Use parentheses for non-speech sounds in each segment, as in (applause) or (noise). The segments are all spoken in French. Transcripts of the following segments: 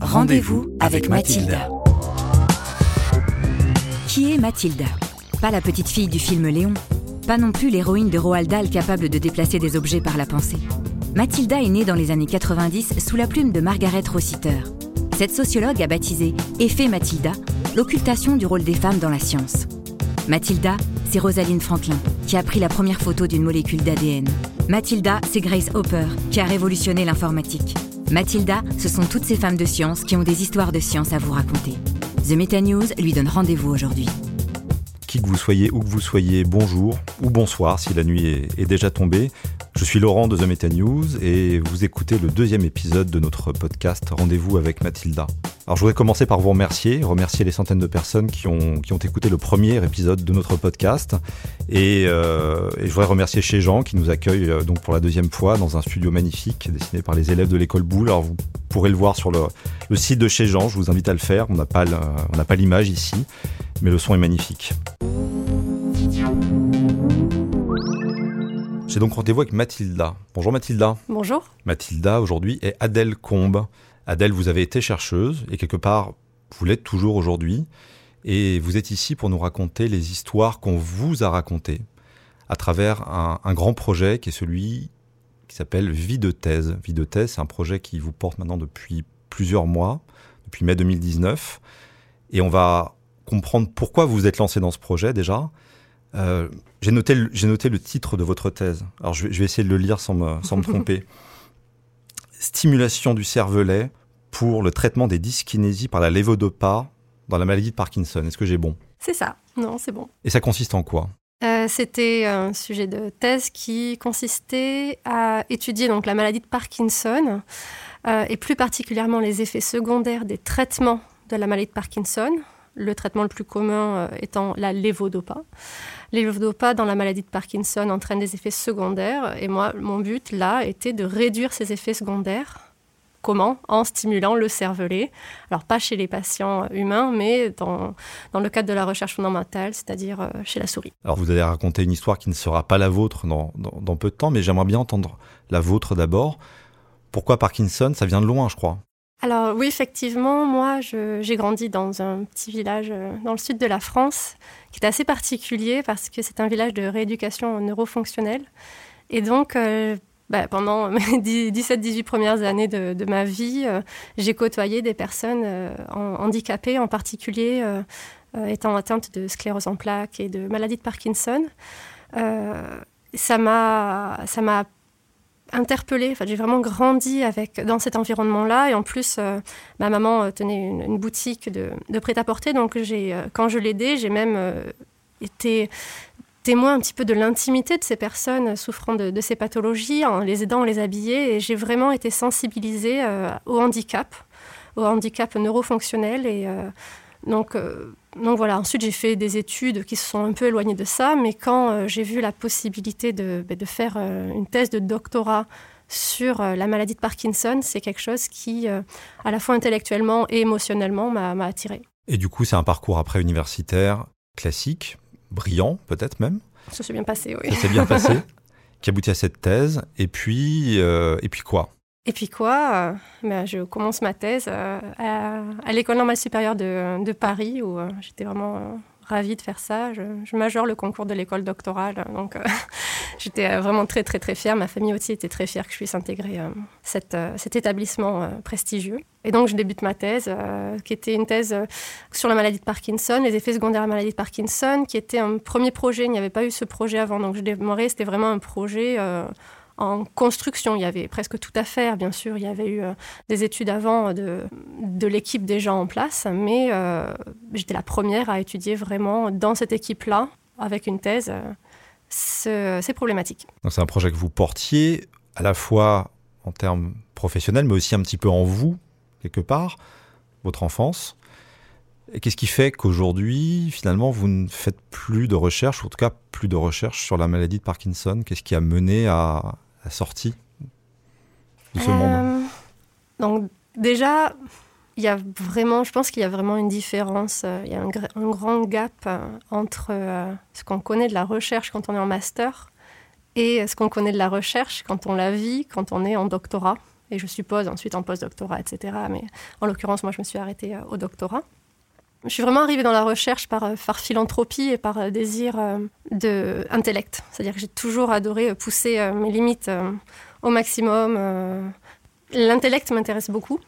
Rendez-vous avec Mathilda. Qui est Mathilda Pas la petite fille du film Léon, pas non plus l'héroïne de Roald Dahl capable de déplacer des objets par la pensée. Mathilda est née dans les années 90 sous la plume de Margaret Rossiter. Cette sociologue a baptisé Effet Mathilda l'occultation du rôle des femmes dans la science. Mathilda, c'est Rosalind Franklin, qui a pris la première photo d'une molécule d'ADN. Mathilda, c'est Grace Hopper, qui a révolutionné l'informatique. Mathilda, ce sont toutes ces femmes de science qui ont des histoires de science à vous raconter. The Meta News lui donne rendez-vous aujourd'hui. Qui que vous soyez, où que vous soyez, bonjour ou bonsoir si la nuit est, déjà tombée. Je suis Laurent de The Meta News et vous écoutez le deuxième épisode de notre podcast Rendez-vous avec Mathilda. Alors je voudrais commencer par vous remercier, remercier les centaines de personnes qui ont, qui ont écouté le premier épisode de notre podcast. Et, euh, je voudrais remercier chez Jean qui nous accueille euh, donc pour la deuxième fois dans un studio magnifique dessiné par les élèves de l'école Boulle. Alors vous pourrez le voir sur le, le site de chez Jean, je vous invite à le faire. On n'a pas l'image ici, mais le son est magnifique. J'ai donc rendez-vous avec Mathilda. Bonjour Mathilda. Bonjour. Mathilda aujourd'hui est Adèle Combe. Adèle, vous avez été chercheuse et quelque part, vous l'êtes toujours aujourd'hui. Et vous êtes ici pour nous raconter les histoires qu'on vous a racontées à travers un, un grand projet qui est celui qui s'appelle Vie de thèse. Vie de thèse, c'est un projet qui vous porte maintenant depuis plusieurs mois, depuis mai 2019. Et on va comprendre pourquoi vous vous êtes lancé dans ce projet déjà. Euh, j'ai noté, noté le titre de votre thèse. Alors je vais, je vais essayer de le lire sans me, sans me (laughs) tromper. Stimulation du cervelet pour le traitement des dyskinésies par la lévodopa dans la maladie de Parkinson. Est-ce que j'ai bon? C'est ça. Non, c'est bon. Et ça consiste en quoi? Euh, C'était un sujet de thèse qui consistait à étudier donc la maladie de Parkinson euh, et plus particulièrement les effets secondaires des traitements de la maladie de Parkinson. Le traitement le plus commun euh, étant la lévodopa. Les lévodopa dans la maladie de Parkinson entraîne des effets secondaires et moi, mon but là était de réduire ces effets secondaires. Comment? En stimulant le cervelet. Alors pas chez les patients humains, mais dans, dans le cadre de la recherche fondamentale, c'est-à-dire euh, chez la souris. Alors vous allez raconter une histoire qui ne sera pas la vôtre dans peu de temps, mais j'aimerais bien entendre la vôtre d'abord. Pourquoi Parkinson? Ça vient de loin, je crois. Alors oui, effectivement, moi, j'ai grandi dans un petit village euh, dans le sud de la France, qui est assez particulier parce que c'est un village de rééducation neurofonctionnelle. Et donc, euh, bah, pendant (laughs) mes 17-18 premières années de, ma vie, euh, j'ai côtoyé des personnes euh, handicapées, en particulier étant atteintes de sclérose en plaques et de maladie de Parkinson. Ça m'a interpellée. J'ai vraiment grandi avec dans cet environnement-là. Et en plus, euh, ma maman euh, tenait une, boutique de, prêt-à-porter, donc j'ai euh, quand je l'aidais, j'ai même été témoin un petit peu de l'intimité de ces personnes souffrant de, ces pathologies, en les aidant, en les habiller, et j'ai vraiment été sensibilisée au handicap, au handicap neurofonctionnel. Et donc, donc voilà, ensuite j'ai fait des études qui se sont un peu éloignées de ça, mais quand euh, j'ai vu la possibilité de, ben, de faire euh, une thèse de doctorat sur euh, la maladie de Parkinson, c'est quelque chose qui, à la fois intellectuellement et émotionnellement, m'a attirée. Et du coup, c'est un parcours après universitaire classique, brillant peut-être même. Ça s'est bien passé, oui. Ça s'est bien passé, (laughs) qui aboutit à cette thèse. Et puis, euh, et puis quoi? Et puis quoi euh, ben, Je commence ma thèse euh, à, à l'École normale supérieure de, Paris, où euh, j'étais vraiment ravie de faire ça. Je, je le concours de l'école doctorale, donc (laughs) j'étais vraiment très très très fière. Ma famille aussi était très fière que je puisse intégrer cet établissement prestigieux. Et donc je débute ma thèse, qui était une thèse sur la maladie de Parkinson, les effets secondaires de la maladie de Parkinson, qui était un premier projet. Il n'y avait pas eu ce projet avant, donc je démarrais. C'était vraiment un projet. Euh, en construction. Il y avait presque tout à faire, bien sûr. Il y avait eu euh, des études avant de, de l'équipe déjà en place, mais euh, j'étais la première à étudier vraiment dans cette équipe-là, avec une thèse, euh, ce- ces problématiques. C'est un projet que vous portiez à la fois en termes professionnels, mais aussi un petit peu en vous, quelque part, votre enfance. Qu'est-ce qui fait qu'aujourd'hui, finalement, vous ne faites plus de recherche, ou en tout cas plus de recherche sur la maladie de Parkinson? Qu'est-ce qui a mené à la sortie de ce monde? Euh, Donc déjà, il y a vraiment, je pense qu'il y a vraiment une différence, euh, il y a un, gr- un grand gap euh, entre ce qu'on connaît de la recherche quand on est en master et ce qu'on connaît de la recherche quand on la vit, quand on est en doctorat. et je suppose ensuite en post-doctorat, etc. Mais en l'occurrence, moi, je me suis arrêtée au doctorat. Je suis vraiment arrivée dans la recherche par, par philanthropie et par désir d'intellect. C'est-à-dire que j'ai toujours adoré pousser mes limites au maximum. L'intellect m'intéresse beaucoup.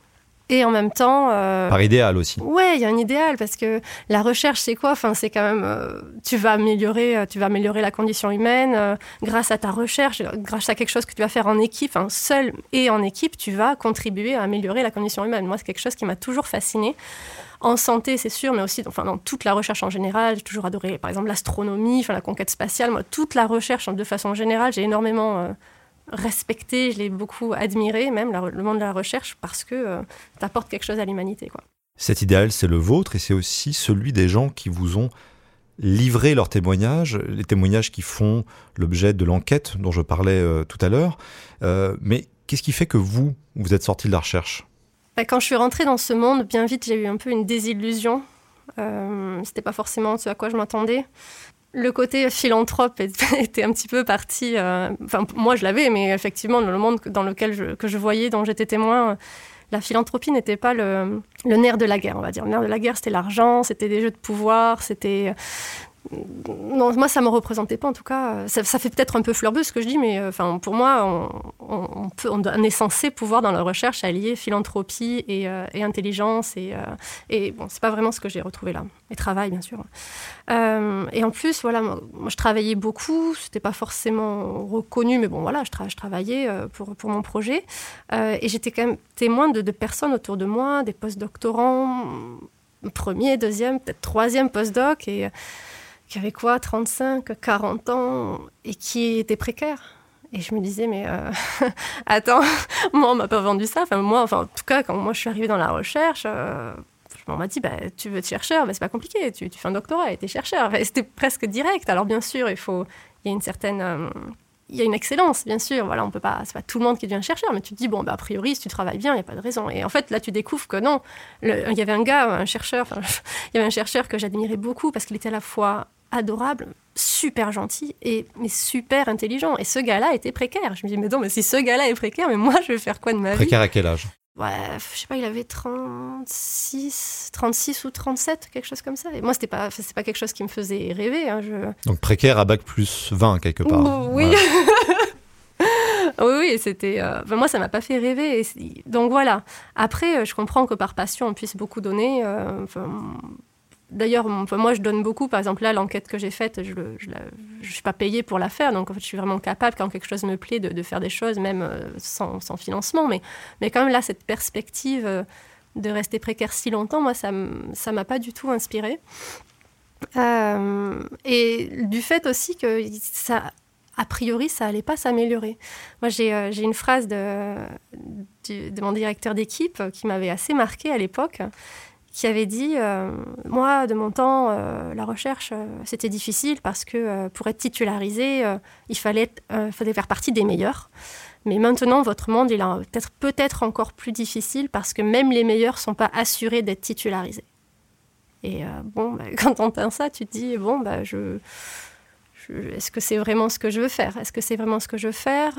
Et en même temps. Euh, Par idéal aussi. Ouais, il y a un idéal parce que la recherche, c'est quoi? Enfin, c'est quand même. Euh, tu vas améliorer, euh, tu vas améliorer la condition humaine grâce à ta recherche, grâce à quelque chose que tu vas faire en équipe, enfin, seul et en équipe, tu vas contribuer à améliorer la condition humaine. Moi, c'est quelque chose qui m'a toujours fasciné. En santé, c'est sûr, mais aussi enfin, dans toute la recherche en général. J'ai toujours adoré, par exemple, l'astronomie, enfin, la conquête spatiale. Moi, toute la recherche, de façon générale, j'ai énormément respecté, je l'ai beaucoup admiré, même le monde de la recherche, parce que euh, tu apportes quelque chose à l'humanité. Quoi. Cet idéal, c'est le vôtre et c'est aussi celui des gens qui vous ont livré leurs témoignages, les témoignages qui font l'objet de l'enquête dont je parlais euh, tout à l'heure. Euh, mais qu'est-ce qui fait que vous, vous êtes sorti de la recherche? Bah, Quand je suis rentrée dans ce monde, bien vite, j'ai eu un peu une désillusion. Euh, C'était pas forcément ce à quoi je m'attendais le côté philanthrope (laughs) était un petit peu parti. Euh, enfin, moi, je l'avais, mais effectivement, dans le monde dans lequel je, que je voyais, dont j'étais témoin, la philanthropie n'était pas le, le, nerf de la guerre, on va dire. Le nerf de la guerre, c'était l'argent, c'était des jeux de pouvoir, c'était non, moi, ça ne me représentait pas, en tout cas. Ça, fait peut-être un peu fleurbeux ce que je dis, mais euh, pour moi, on, peut, est censé pouvoir, dans la recherche, allier philanthropie et, euh, intelligence. Et, euh, bon, c'est pas vraiment ce que j'ai retrouvé là. Et travail, bien sûr. et en plus, voilà, je travaillais beaucoup. C'était pas forcément reconnu, mais bon, voilà, je, travaillais pour, mon projet. et j'étais quand même témoin de, de personnes autour de moi, des post-doctorants, premier, deuxième, peut-être troisième post-doc. Et qui avait quoi, 35, 40 ans, et qui était précaire. Et je me disais, mais euh, (laughs) attends, (laughs) moi, on m'a pas vendu ça. Enfin, moi, enfin, en tout cas, quand moi, je suis arrivée dans la recherche, euh, on m'a dit, bah, tu veux être chercheur, bah, c'est pas compliqué, tu, fais un doctorat et tu es chercheur. C'était presque direct. Alors, bien sûr, il faut, y a une certaine euh, il y a une excellence, bien sûr. Voilà, on peut pas, c'est pas tout le monde qui devient chercheur, mais tu te dis bon, bah, a priori, si tu travailles bien, il n'y a pas de raison. Et en fait, là, tu découvres que non. il y avait un gars, un chercheur, (laughs) il y avait un chercheur que j'admirais beaucoup parce qu'il était à la fois adorable, super gentil et mais super intelligent. Et ce gars-là était précaire. Je me dis mais non, mais si ce gars-là est précaire, mais moi, je vais faire quoi de ma Précaire à quel âge? Ouais, je sais pas, il avait 36, 36 ou 37, quelque chose comme ça. Et moi, c'était pas, c'est pas quelque chose qui me faisait rêver. Hein, Donc précaire à bac plus 20 quelque part. oui. (laughs) oui, oui, c'était. Euh, moi, ça m'a pas fait rêver. Donc voilà. Après, euh, je comprends que par passion, on puisse beaucoup donner. Euh, D'ailleurs, moi, je donne beaucoup. Par exemple, là, l'enquête que j'ai faite, je ne suis pas payée pour la faire. Donc, en fait, je suis vraiment capable, quand quelque chose me plaît, de, faire des choses, même euh, sans, financement. Mais, mais quand même, là, cette perspective euh, de rester précaire si longtemps, moi, ça ne m'a pas du tout inspirée. Euh, et du fait aussi que ça, a priori, ça allait pas s'améliorer. Moi, j'ai une phrase de, de mon directeur d'équipe qui m'avait assez marqué à l'époque qui avait dit euh, Moi, de mon temps, euh, la recherche, euh, c'était difficile parce que pour être titularisé, il fallait, fallait faire partie des meilleurs. Mais maintenant, votre monde, il est peut-être encore plus difficile parce que même les meilleurs ne sont pas assurés d'être titularisés. Et bon, bah, (laughs) quand on entend ça, tu te dis Bon, bah, je, est-ce que c'est vraiment ce que je veux faire? Est-ce que c'est vraiment ce que je veux faire?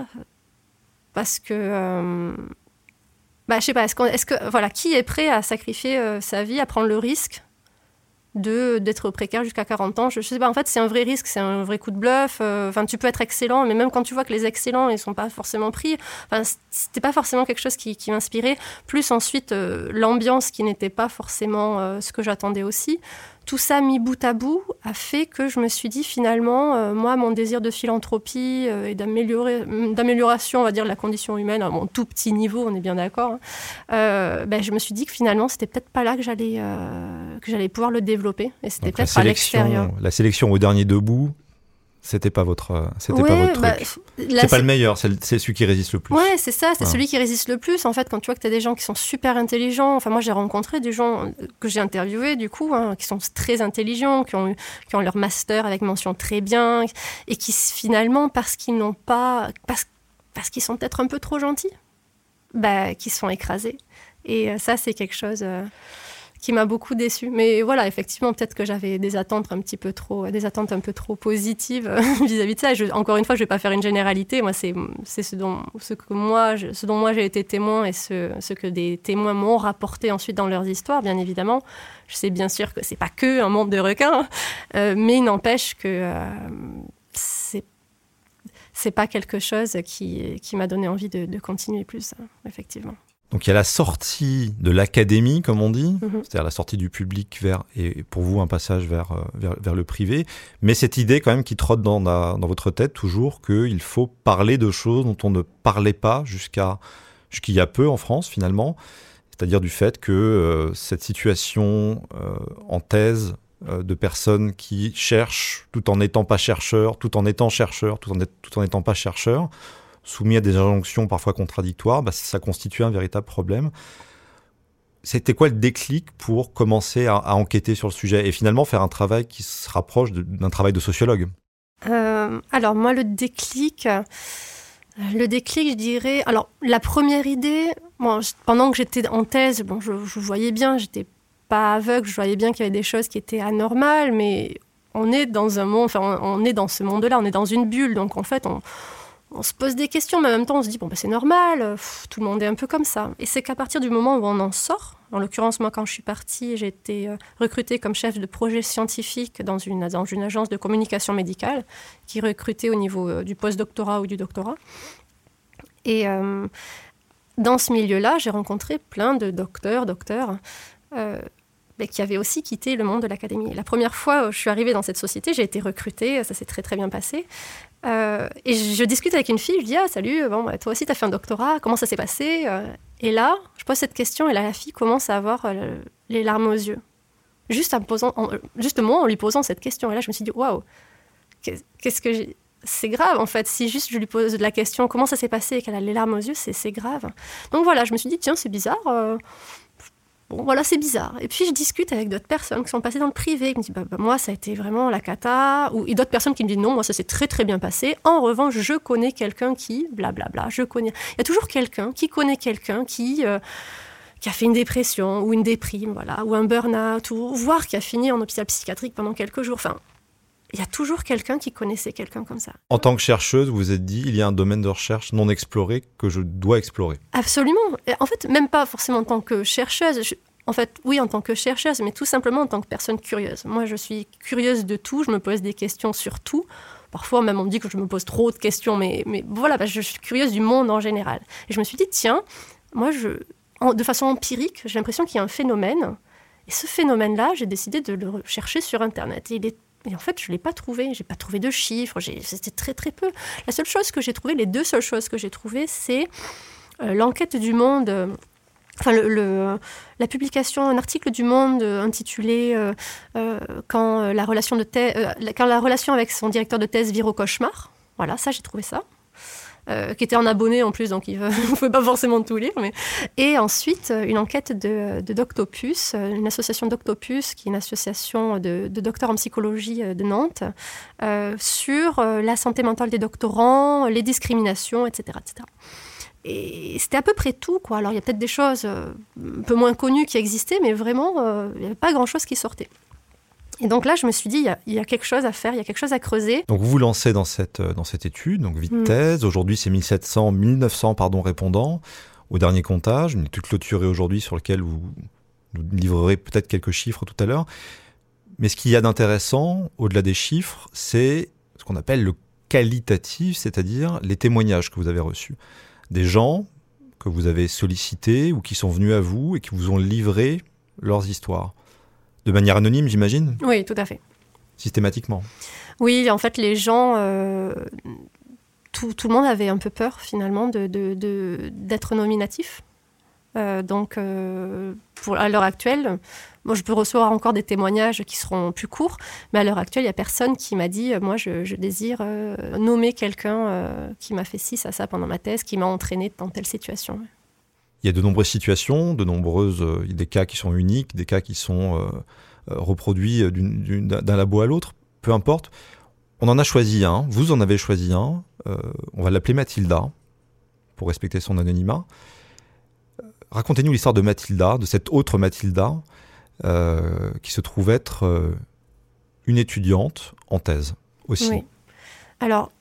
Parce que bah, je sais pas, est-ce, est que, voilà, qui est prêt à sacrifier euh, sa vie, à prendre le risque de, d'être précaire jusqu'à 40 ans? Je, sais pas, en fait, c'est un vrai risque, c'est un vrai coup de bluff. Euh, enfin, tu peux être excellent, mais même quand tu vois que les excellents, ils sont pas forcément pris, enfin, c'était pas forcément quelque chose qui, qui m'inspirait. Plus ensuite, euh, l'ambiance qui n'était pas forcément ce que j'attendais aussi tout ça mis bout à bout a fait que je me suis dit finalement, euh, moi, mon désir de philanthropie euh, et d'amélioration, on va dire, de la condition humaine à mon tout petit niveau, on est bien d'accord, hein, euh, ben, je me suis dit que finalement, c'était peut-être pas là que j'allais que j'allais pouvoir le développer, et c'était peut-être à l'extérieur. La sélection au dernier debout, c'était pas votre, euh, pas votre bah, truc. C'est pas le meilleur, c'est celui qui résiste le plus. Ouais, c'est ça, c'est celui qui résiste le plus. En fait, quand tu vois que tu as des gens qui sont super intelligents, enfin moi j'ai rencontré des gens que j'ai interviewés du coup, hein, qui sont très intelligents, qui ont, qui ont leur master avec mention très bien, et qui finalement, parce qu'ils n'ont pas, parce, parce qu'ils sont peut-être un peu trop gentils, bah, qui sont écrasés. Et euh, ça, c'est quelque chose. Euh, qui m'a beaucoup déçue. Mais voilà, effectivement, peut-être que j'avais des attentes un petit peu trop, des attentes un peu trop positives (laughs) vis-à-vis de ça. encore une fois, je vais pas faire une généralité. Moi, c'est ce dont, ce moi, j'ai été témoin et ce, que des témoins m'ont rapporté ensuite dans leurs histoires, bien évidemment. Je sais bien sûr que c'est pas que un monde de requins, euh, mais il n'empêche que euh, c'est c'est pas quelque chose qui, qui m'a donné envie de, de continuer plus, effectivement. Donc il y a la sortie de l'académie, comme on dit, mhm. c'est-à-dire la sortie du public vers, et pour vous un passage vers, euh, vers, vers, le privé, mais cette idée quand même qui trotte dans, dans votre tête toujours qu'il faut parler de choses dont on ne parlait pas jusqu'à jusqu'il y a peu en France finalement, c'est-à-dire du fait que euh, cette situation euh, en thèse de personnes qui cherchent tout en n'étant pas chercheurs, tout en étant chercheurs, tout en, tout en n'étant pas chercheurs, soumis à des injonctions parfois contradictoires, bah, ça constitue un véritable problème. C'était quoi le déclic pour commencer à, enquêter sur le sujet et finalement faire un travail qui se rapproche d'un travail de sociologue? Euh, Alors moi, le déclic, le déclic, je dirais. Alors la première idée, pendant que j'étais en thèse, bon, je, je voyais bien, j'étais pas aveugle, je voyais bien qu'il y avait des choses qui étaient anormales, mais on est dans un monde, enfin, on est dans ce monde-là, on est dans une bulle, donc en fait, on, on se pose des questions, mais en même temps, on se dit, bon, ben, c'est normal, euh, tout le monde est un peu comme ça. Et c'est qu'à partir du moment où on en sort, en l'occurrence, moi, quand je suis partie, j'ai été euh, recrutée comme chef de projet scientifique dans une, dans une agence de communication médicale qui recrutait au niveau euh, du post-doctorat ou du doctorat. Et dans ce milieu-là, j'ai rencontré plein de docteurs, docteurs, mais qui avaient aussi quitté le monde de l'académie. La première fois où je suis arrivée dans cette société, j'ai été recrutée, ça s'est très très bien passé. Euh, et je, discute avec une fille, je dis Ah, salut, bon, bah, toi aussi, tu as fait un doctorat, comment ça s'est passé euh Et là, je pose cette question, et là, la fille commence à avoir euh, les larmes aux yeux. Juste en en lui posant cette question. Et là, je me suis dit Waouh, qu'est-ce que. C'est grave, en fait. Si juste je lui pose la question comment ça s'est passé et qu'elle a les larmes aux yeux, c'est grave. Donc voilà, je me suis dit Tiens, c'est bizarre Bon, voilà, c'est bizarre. Et puis, je discute avec d'autres personnes qui sont passées dans le privé, qui me disent, bah, bah, moi, ça a été vraiment la cata. Ou d'autres personnes qui me disent, non, moi, ça s'est très, très bien passé. En revanche, je connais quelqu'un qui, blablabla, je connais. Il y a toujours quelqu'un qui connaît quelqu'un qui, euh, qui a fait une dépression ou une déprime, voilà, ou un burn-out, ou voire qui a fini en hôpital psychiatrique pendant quelques jours. Enfin, il y a toujours quelqu'un qui connaissait quelqu'un comme ça. En tant que chercheuse, vous vous êtes dit, il y a un domaine de recherche non exploré que je dois explorer. Absolument. En fait, même pas forcément en tant que chercheuse. En fait, oui, en tant que chercheuse, mais tout simplement en tant que personne curieuse. Moi, je suis curieuse de tout, je me pose des questions sur tout. Parfois, même, on me dit que je me pose trop de questions, mais, mais voilà, bah, je suis curieuse du monde en général. Et je me suis dit, tiens, moi, je, de façon empirique, j'ai l'impression qu'il y a un phénomène. Et ce phénomène-là, j'ai décidé de le chercher sur Internet. Et il est et en fait, je ne l'ai pas trouvé. J'ai pas trouvé de chiffres. C'était très, très peu. La seule chose que j'ai trouvée, les deux seules choses que j'ai trouvées, c'est euh, l'enquête du Monde. Euh, enfin, le, la publication, un article du Monde intitulé euh, quand, la relation de quand la relation avec son directeur de thèse vire au cauchemar. Voilà, ça, j'ai trouvé ça. Euh, qui était en abonné en plus, donc il (laughs) ne pouvait pas forcément tout lire. Mais... Et ensuite, euh, une enquête de, Doctopus, euh, une association Doctopus, qui est une association de, docteurs en psychologie de Nantes, sur la santé mentale des doctorants, les discriminations, etc. etc. Et c'était à peu près tout. Quoi. Alors il y a peut-être des choses un peu moins connues qui existaient, mais vraiment, il n'y avait pas grand-chose qui sortait. Et donc là, je me suis dit, il y, a, quelque chose à faire, il y a quelque chose à creuser. Donc vous vous lancez dans cette, euh, dans cette étude, donc vite mm. thèse. Aujourd'hui, c'est 1700, 1900 pardon, répondants au dernier comptage. Une étude clôturée aujourd'hui sur laquelle vous nous livrerez peut-être quelques chiffres tout à l'heure. Mais ce qu'il y a d'intéressant, au-delà des chiffres, c'est ce qu'on appelle le qualitatif, c'est-à-dire les témoignages que vous avez reçus. Des gens que vous avez sollicités ou qui sont venus à vous et qui vous ont livré leurs histoires. De manière anonyme, j'imagine Oui, tout à fait. Systématiquement Oui, en fait, les gens, euh, tout, le monde avait un peu peur finalement d'être de, nominatif. Euh, donc, euh, pour, à l'heure actuelle, moi, je peux recevoir encore des témoignages qui seront plus courts, mais à l'heure actuelle, il n'y a personne qui m'a dit Moi, je, désire nommer quelqu'un qui m'a fait ci, ça, ça pendant ma thèse, qui m'a entraîné dans telle situation. Il y a de nombreuses situations, de nombreuses, euh, des cas qui sont uniques, des cas qui sont euh, euh, reproduits d'un labo à l'autre, peu importe. On en a choisi un, vous en avez choisi un, on va l'appeler Mathilda, pour respecter son anonymat. Racontez-nous l'histoire de Mathilda, de cette autre Mathilda. qui se trouve être une étudiante en thèse aussi. Oui. Alors,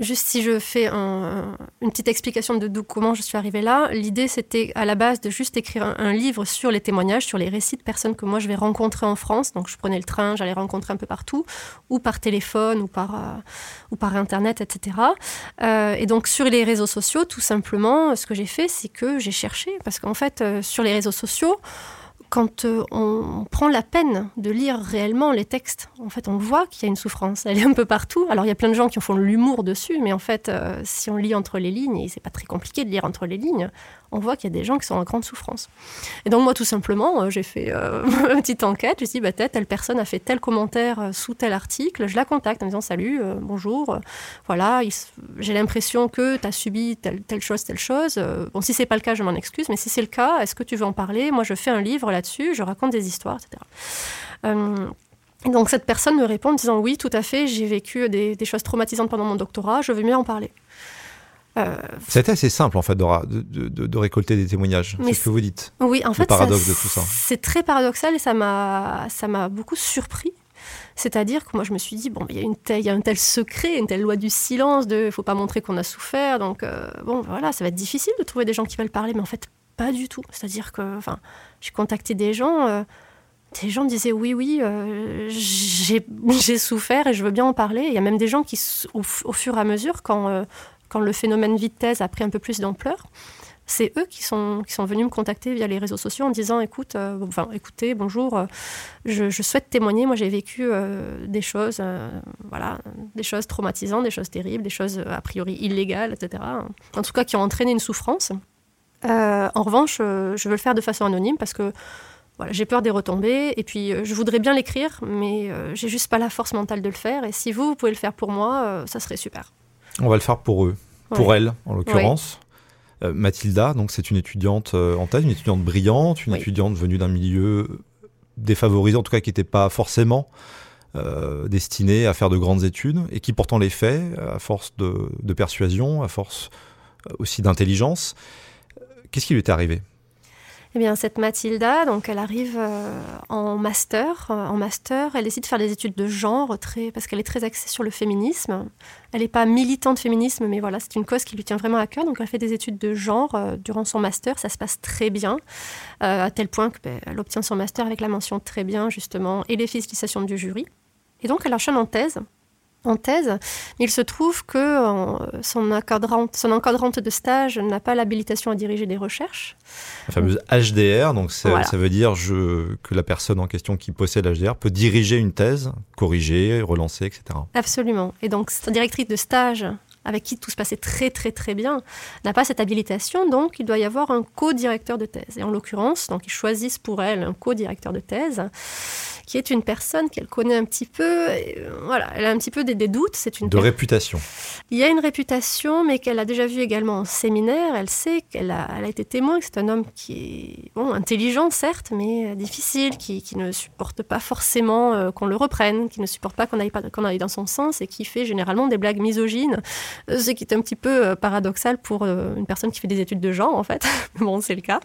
Juste si je fais une petite explication de, comment je suis arrivée là, l'idée c'était à la base de juste écrire un, livre sur les témoignages, sur les récits de personnes que moi je vais rencontrer en France. Donc je prenais le train, j'allais rencontrer un peu partout, ou par téléphone, ou par, euh, internet, etc. Euh, et donc sur les réseaux sociaux, tout simplement, ce que j'ai fait, c'est que j'ai cherché, parce qu'en fait, euh, sur les réseaux sociaux, quand euh, on prend la peine de lire réellement les textes, en fait, on voit qu'il y a une souffrance. Elle est un peu partout. Alors, il y a plein de gens qui font l'humour dessus, mais en fait, euh, si on lit entre les lignes, et c'est pas très compliqué de lire entre les lignes, on voit qu'il y a des gens qui sont en grande souffrance. Et donc moi, tout simplement, euh, j'ai fait (laughs) une petite enquête. Suis dit, bah, telle personne a fait tel commentaire sous tel article. Je la contacte en disant, salut, bonjour, voilà, j'ai l'impression que tu as subi telle, telle, chose, telle chose. bon, si c'est pas le cas, je m'en excuse, mais si c'est le cas, est-ce que tu veux en parler? Moi, je fais un livre là-dessus, je raconte des histoires, etc. donc cette personne me répond en disant, oui, tout à fait, j'ai vécu des, des choses traumatisantes pendant mon doctorat, je veux mieux en parler. Euh, C'était assez simple en fait de, de, récolter des témoignages. C'est ce que vous dites. Oui, en fait, paradoxe de tout ça. C'est très paradoxal et ça m'a ça m'a beaucoup surpris. C'est-à-dire que moi je me suis dit bon, il y a une il y a un tel secret, une telle loi du silence de, faut pas montrer qu'on a souffert, donc euh, bon voilà, ça va être difficile de trouver des gens qui veulent parler, mais en fait pas du tout. C'est-à-dire que, j'ai contacté des gens. Euh, des gens disaient oui, oui, j'ai souffert et je veux bien en parler. Il y a même des gens qui, au, fur et à mesure, quand, quand le phénomène vitesse a pris un peu plus d'ampleur, c'est eux qui sont, qui sont venus me contacter via les réseaux sociaux en disant écoute, euh, enfin, écoutez, bonjour, euh, je, souhaite témoigner. Moi, j'ai vécu euh, des choses, voilà, des choses traumatisantes, des choses terribles, des choses a priori illégales, etc. En tout cas, qui ont entraîné une souffrance. En revanche, je veux le faire de façon anonyme parce que voilà, j'ai peur des retombées et puis je voudrais bien l'écrire, mais j'ai juste pas la force mentale de le faire. Et si vous, vous pouvez le faire pour moi, ça serait super. On va le faire pour eux, pour elle en l'occurrence. Euh, Mathilda, donc c'est une étudiante euh, en thèse, une étudiante brillante, une étudiante venue d'un milieu défavorisé, en tout cas qui n'était pas forcément euh, destinée à faire de grandes études, et qui pourtant les fait à force de persuasion, à force aussi d'intelligence. Qu'est-ce qui lui est arrivé? Eh bien, cette Mathilda, donc, elle arrive euh, en master. Euh, en master, elle décide de faire des études de genre, très, parce qu'elle est très axée sur le féminisme. Elle n'est pas militante féminisme, mais voilà, c'est une cause qui lui tient vraiment à cœur. Donc, elle fait des études de genre euh, durant son master. Ça se passe très bien, à tel point qu'elle ben, obtient son master avec la mention très bien, justement, et les félicitations du jury. Et donc, elle enchaîne en thèse en thèse. Il se trouve que euh, son, encadrante, son encadrante de stage n'a pas l'habilitation à diriger des recherches. La fameuse HDR, donc ça veut dire je, que la personne en question qui possède l'HDR peut diriger une thèse, corriger, relancer, etc. Absolument. Et donc, sa directrice de stage avec qui tout se passait très très très bien, n'a pas cette habilitation, donc il doit y avoir un co-directeur de thèse. Et en l'occurrence, donc ils choisissent pour elle un co-directeur de thèse qui est une personne qu'elle connaît un petit peu. Euh, voilà, elle a un petit peu des, doutes. C'est une de réputation. Il y a une réputation, mais qu'elle a déjà vue également en séminaire. Elle sait qu'elle a, elle a été témoin que c'est un homme qui est bon, intelligent certes, mais euh, difficile, qui, qui, ne supporte pas forcément euh, qu'on le reprenne, qui ne supporte pas qu'on aille, pas, qu'on aille dans son sens et qui fait généralement des blagues misogynes, ce qui est un petit peu paradoxal pour une personne qui fait des études de genre en fait. (laughs) bon, c'est le cas.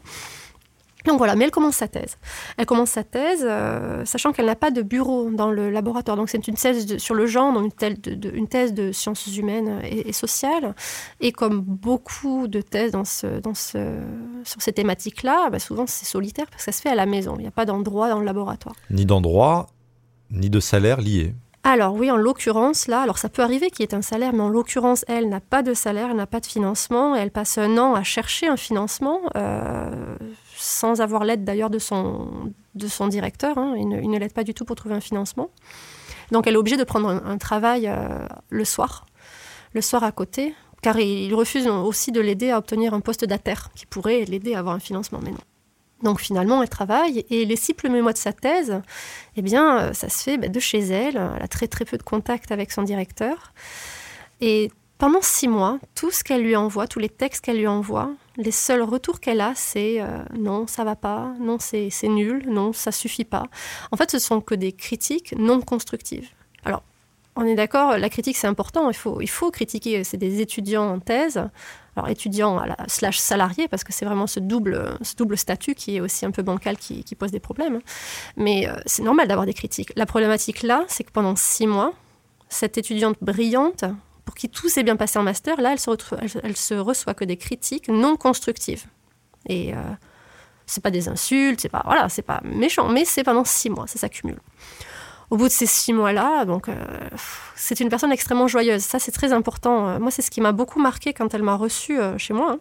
Donc voilà, mais elle commence sa thèse. Elle commence sa thèse, euh, sachant qu'elle n'a pas de bureau dans le laboratoire. Donc c'est une thèse sur le genre, donc une, thèse de sciences humaines et, sociales. Et comme beaucoup de thèses dans ce, dans ce, sur ces thématiques-là, bah, souvent c'est solitaire parce que ça se fait à la maison. Il n'y a pas d'endroit dans le laboratoire. Ni d'endroit, ni de salaire lié. Alors oui, en l'occurrence, là, alors ça peut arriver qu'il y ait un salaire, mais en l'occurrence, elle n'a pas de salaire, elle n'a pas de financement, elle passe un an à chercher un financement. Euh, sans avoir l'aide d'ailleurs de son, directeur. Hein. Il, ne, l'aide pas du tout pour trouver un financement. Donc elle est obligée de prendre un, travail euh, le soir, le soir à côté, car il, refuse aussi de l'aider à obtenir un poste d'ATER qui pourrait l'aider à avoir un financement, mais non. Donc finalement, elle travaille et les six premiers mois de sa thèse, eh bien, euh, ça se fait bah, de chez elle. Elle a très très peu de contact avec son directeur. Et pendant six mois, tout ce qu'elle lui envoie, tous les textes qu'elle lui envoie, les seuls retours qu'elle a, c'est euh, non, ça va pas, non, c'est nul, non, ça suffit pas. En fait, ce sont que des critiques non constructives. Alors, on est d'accord, la critique c'est important, il faut, il critiquer, c'est des étudiants en thèse, alors étudiants à la, slash salariés, parce que c'est vraiment ce double, statut qui est aussi un peu bancal, qui, pose des problèmes. Mais euh, c'est normal d'avoir des critiques. La problématique là, c'est que pendant six mois, cette étudiante brillante, pour qui tout s'est bien passé en master, là, elle se, se reçoit que des critiques non constructives. Et euh, c'est pas des insultes, c'est pas voilà, c'est pas méchant, mais c'est pendant six mois, ça s'accumule au bout de ces six mois-là, donc euh, c'est une personne extrêmement joyeuse. Ça, c'est très important. Euh, moi, c'est ce qui m'a beaucoup marqué quand elle m'a reçue euh, chez moi.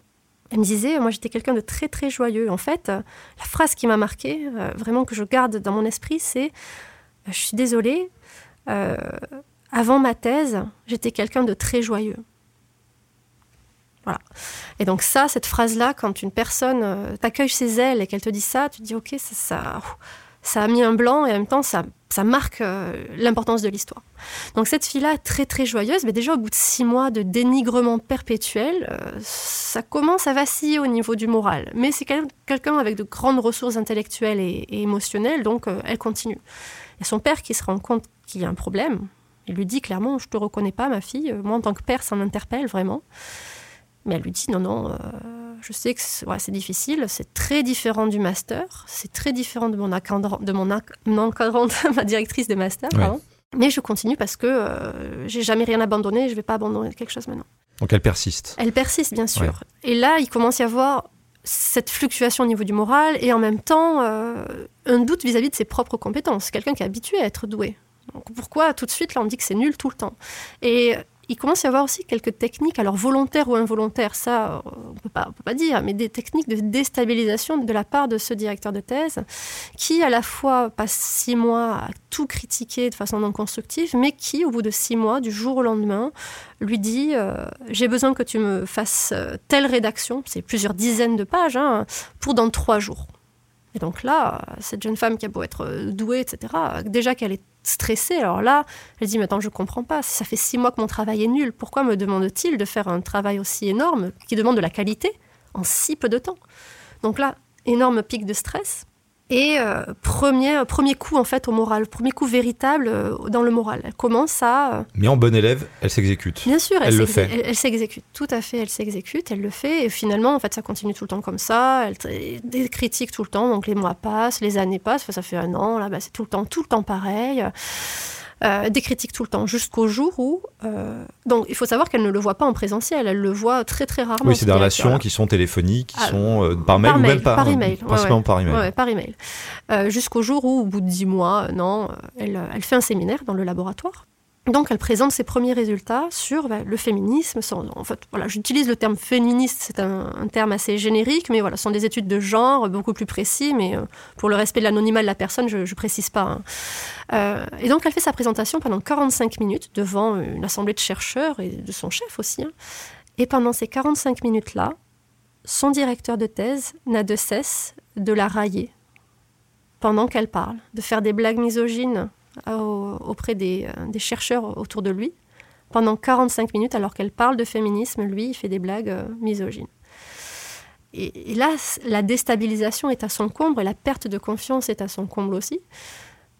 Elle me disait, moi, j'étais quelqu'un de très très joyeux. En fait, la phrase qui m'a marqué, vraiment que je garde dans mon esprit, c'est "Je suis désolée. avant ma thèse, j'étais quelqu'un de très joyeux." Voilà. Et donc ça, cette phrase-là, quand une personne t'accueille chez elle et qu'elle te dit ça, tu te dis ok, ça, ça, ça a mis un blanc et en même temps ça, ça marque euh, l'importance de l'histoire. Donc cette fille-là, très très joyeuse, mais déjà au bout de six mois de dénigrement perpétuel, euh, ça commence à vaciller au niveau du moral. Mais c'est quelqu'un avec de grandes ressources intellectuelles et, émotionnelles, donc euh, elle continue. Et son père qui se rend compte qu'il y a un problème, il lui dit clairement, je te reconnais pas ma fille, moi en tant que père ça m'interpelle vraiment. Mais elle lui dit non, non, je sais que c'est difficile, c'est très différent du master, c'est très différent de mon, encadrant, de mon encadrante, (laughs) ma directrice de master. Mais je continue parce que euh, j'ai jamais rien abandonné et je vais pas abandonner quelque chose maintenant. Donc elle persiste. Elle persiste, bien sûr. Et là, il commence à y avoir cette fluctuation au niveau du moral et en même temps euh, un doute vis-à-vis de ses propres compétences. Quelqu'un qui est habitué à être doué. Donc pourquoi tout de suite là on dit que c'est nul tout le temps? Et il commence à y avoir aussi quelques techniques, alors volontaires ou involontaires, ça on ne peut pas dire, mais des techniques de déstabilisation de la part de ce directeur de thèse, qui à la fois passe six mois à tout critiquer de façon non constructive, mais qui au bout de six mois, du jour au lendemain, lui dit euh, j'ai besoin que tu me fasses euh, telle rédaction, c'est plusieurs dizaines de pages, hein, pour dans trois jours. Et donc là, cette jeune femme qui a beau être euh, douée, etc., déjà qu'elle est stressée, alors là, elle dit, mais attends, je comprends pas, ça fait six mois que mon travail est nul, pourquoi me demande-t-il de faire un travail aussi énorme, qui demande de la qualité, en si peu de temps? Donc là, énorme pic de stress. Et euh, premier, premier coup en fait au moral, premier coup véritable euh, dans le moral. Elle commence à. Euh, Mais en bonne élève, elle s'exécute. Bien sûr, elle, le fait. Elle, s'exécute, tout à fait. Elle s'exécute, elle le fait. Et finalement, en fait, ça continue tout le temps comme ça. Elle des critiques tout le temps. Donc les mois passent, les années passent. ça fait un an. Là, bah, c'est tout le temps, tout le temps pareil. Euh, des critiques tout le temps, jusqu'au jour où. Euh, donc, il faut savoir qu'elle ne le voit pas en présentiel, elle le voit très très rarement. Oui, c'est des relations qui sont téléphoniques, qui ah, sont euh, par mail ou même par, par email. Principalement par email. Ouais, par email. jusqu'au jour où, au bout de dix mois, non, elle, elle fait un séminaire dans le laboratoire donc, elle présente ses premiers résultats sur bah, le féminisme. en fait, voilà, j'utilise le terme féministe, c'est un, terme assez générique, mais voilà, ce sont des études de genre beaucoup plus précis, mais euh, pour le respect de l'anonymat de la personne, je ne précise pas. Hein. Euh, et donc, elle fait sa présentation pendant 45 minutes devant une assemblée de chercheurs et de son chef aussi. Hein. Et pendant ces 45 minutes-là, son directeur de thèse n'a de cesse de la railler pendant qu'elle parle, de faire des blagues misogynes auprès euh, des, chercheurs autour de lui pendant 45 minutes alors qu'elle parle de féminisme, lui, il fait des blagues euh, misogynes. Et, là, la déstabilisation est à son comble et la perte de confiance est à son comble aussi.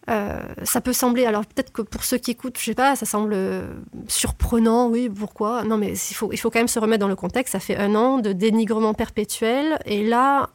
Euh, ça peut sembler, alors peut-être que pour ceux qui écoutent, je sais pas, ça semble surprenant, oui, pourquoi? Non, mais il faut, il faut quand même se remettre dans le contexte. Ça fait un an de dénigrement perpétuel, et là,